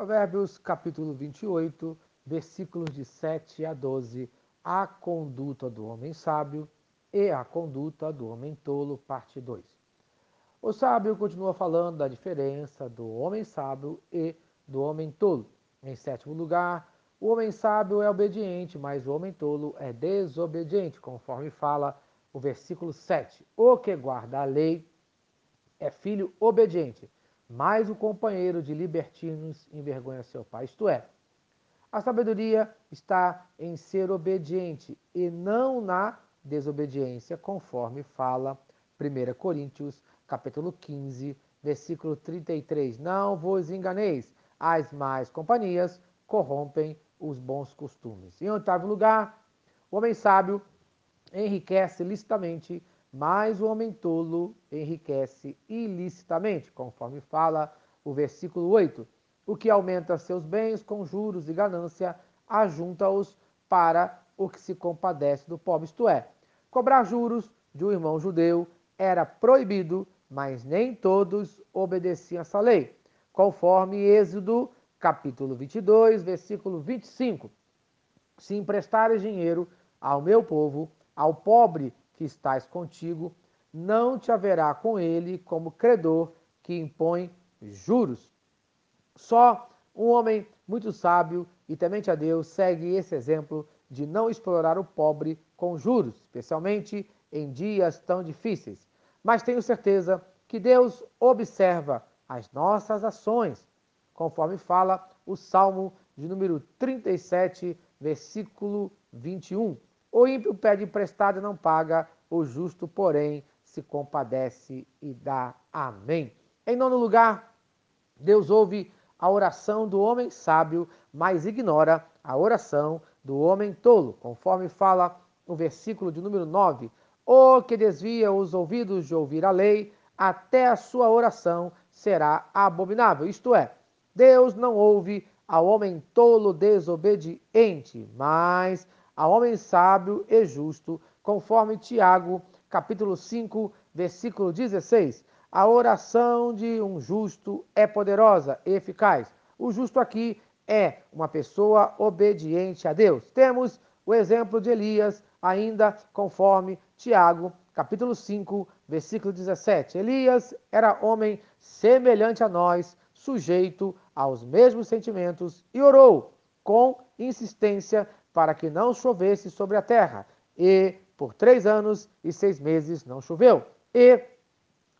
Provérbios capítulo 28, versículos de 7 a 12. A conduta do homem sábio e a conduta do homem tolo, parte 2. O sábio continua falando da diferença do homem sábio e do homem tolo. Em sétimo lugar, o homem sábio é obediente, mas o homem tolo é desobediente, conforme fala o versículo 7. O que guarda a lei é filho obediente mas o companheiro de libertinos envergonha seu pai. Isto é, a sabedoria está em ser obediente e não na desobediência, conforme fala 1 Coríntios, capítulo 15, versículo 33. Não vos enganeis, as más companhias corrompem os bons costumes. Em oitavo lugar, o homem sábio enriquece licitamente mas o homem tolo enriquece ilicitamente, conforme fala o versículo 8. O que aumenta seus bens com juros e ganância, ajunta-os para o que se compadece do pobre. Isto é, cobrar juros de um irmão judeu era proibido, mas nem todos obedeciam essa lei, conforme Êxodo, capítulo 22, versículo 25. Se emprestares dinheiro ao meu povo, ao pobre que estás contigo, não te haverá com ele como credor que impõe juros. Só um homem muito sábio e temente a Deus segue esse exemplo de não explorar o pobre com juros, especialmente em dias tão difíceis. Mas tenho certeza que Deus observa as nossas ações, conforme fala o Salmo de número 37, versículo 21. O ímpio pede emprestado e não paga, o justo, porém, se compadece e dá. Amém. Em nono lugar, Deus ouve a oração do homem sábio, mas ignora a oração do homem tolo, conforme fala o versículo de número 9. O que desvia os ouvidos de ouvir a lei, até a sua oração será abominável. Isto é, Deus não ouve ao homem tolo desobediente, mas ao homem sábio e justo, conforme Tiago, capítulo 5, versículo 16. A oração de um justo é poderosa e eficaz. O justo aqui é uma pessoa obediente a Deus. Temos o exemplo de Elias, ainda conforme Tiago, capítulo 5, versículo 17. Elias era homem semelhante a nós, sujeito aos mesmos sentimentos, e orou com insistência para que não chovesse sobre a terra. E por três anos e seis meses não choveu. E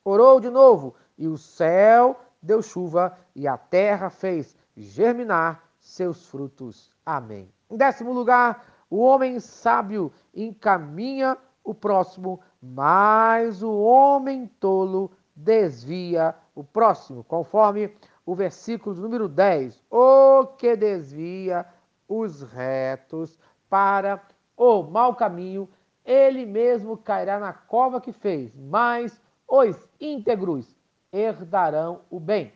orou de novo, e o céu deu chuva, e a terra fez germinar seus frutos. Amém. Em décimo lugar, o homem sábio encaminha o próximo, mas o homem tolo desvia o próximo, conforme o versículo número 10. O que desvia os retos para o mau caminho, ele mesmo cairá na cova que fez, mas os íntegros herdarão o bem.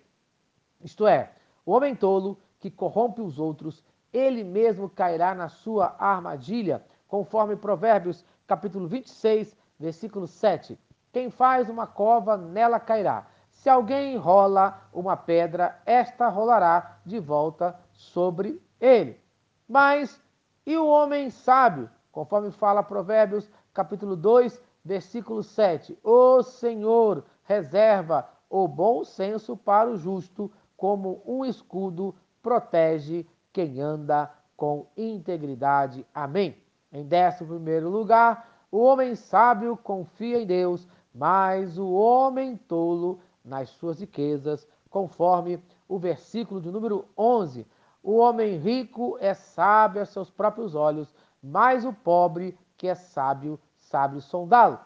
Isto é, o homem tolo que corrompe os outros, ele mesmo cairá na sua armadilha, conforme Provérbios capítulo 26, versículo 7. Quem faz uma cova, nela cairá. Se alguém rola uma pedra, esta rolará de volta sobre ele. Mas e o homem sábio? Conforme fala Provérbios, capítulo 2, versículo 7. O Senhor reserva o bom senso para o justo, como um escudo protege quem anda com integridade. Amém. Em décimo primeiro lugar, o homem sábio confia em Deus, mas o homem tolo nas suas riquezas, conforme o versículo de número 11. O homem rico é sábio a seus próprios olhos, mas o pobre que é sábio, sabe sondá-lo.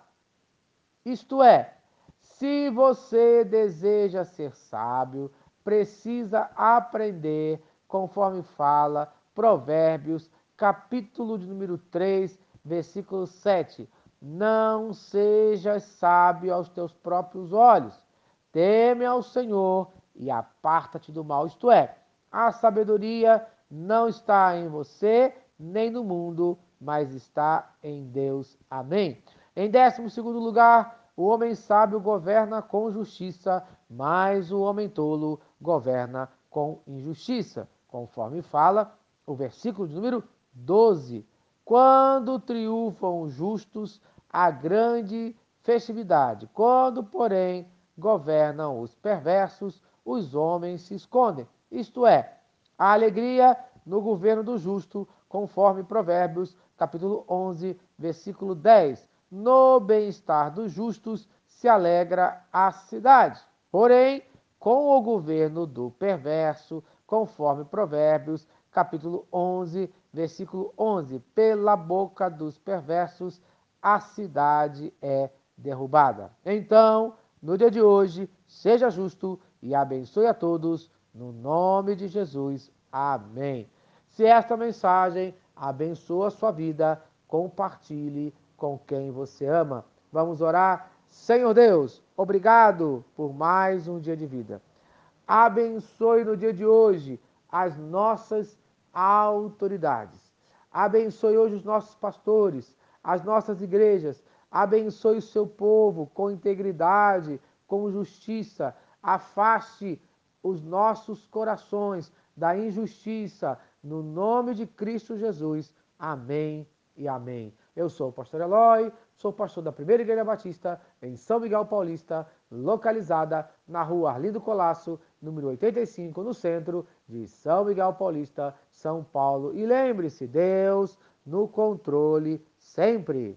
Isto é, se você deseja ser sábio, precisa aprender, conforme fala Provérbios, capítulo de número 3, versículo 7. Não sejas sábio aos teus próprios olhos. Teme ao Senhor e aparta-te do mal. Isto é, a sabedoria não está em você, nem no mundo, mas está em Deus. Amém. Em décimo segundo lugar, o homem sábio governa com justiça, mas o homem tolo governa com injustiça, conforme fala o versículo de número 12. Quando triunfam os justos, a grande festividade. Quando, porém, governam os perversos, os homens se escondem. Isto é, a alegria no governo do justo, conforme Provérbios, capítulo 11, versículo 10. No bem-estar dos justos se alegra a cidade. Porém, com o governo do perverso, conforme Provérbios, capítulo 11, versículo 11, pela boca dos perversos a cidade é derrubada. Então, no dia de hoje, seja justo e abençoe a todos, no nome de Jesus. Amém. Se esta mensagem abençoa a sua vida, compartilhe com quem você ama. Vamos orar. Senhor Deus, obrigado por mais um dia de vida. Abençoe no dia de hoje as nossas autoridades. Abençoe hoje os nossos pastores, as nossas igrejas. Abençoe o seu povo com integridade, com justiça. Afaste os nossos corações da injustiça. No nome de Cristo Jesus. Amém e amém. Eu sou o pastor Eloy, sou pastor da Primeira Igreja Batista em São Miguel Paulista, localizada na rua Arlindo Colasso, número 85, no centro de São Miguel Paulista, São Paulo. E lembre-se, Deus no controle sempre.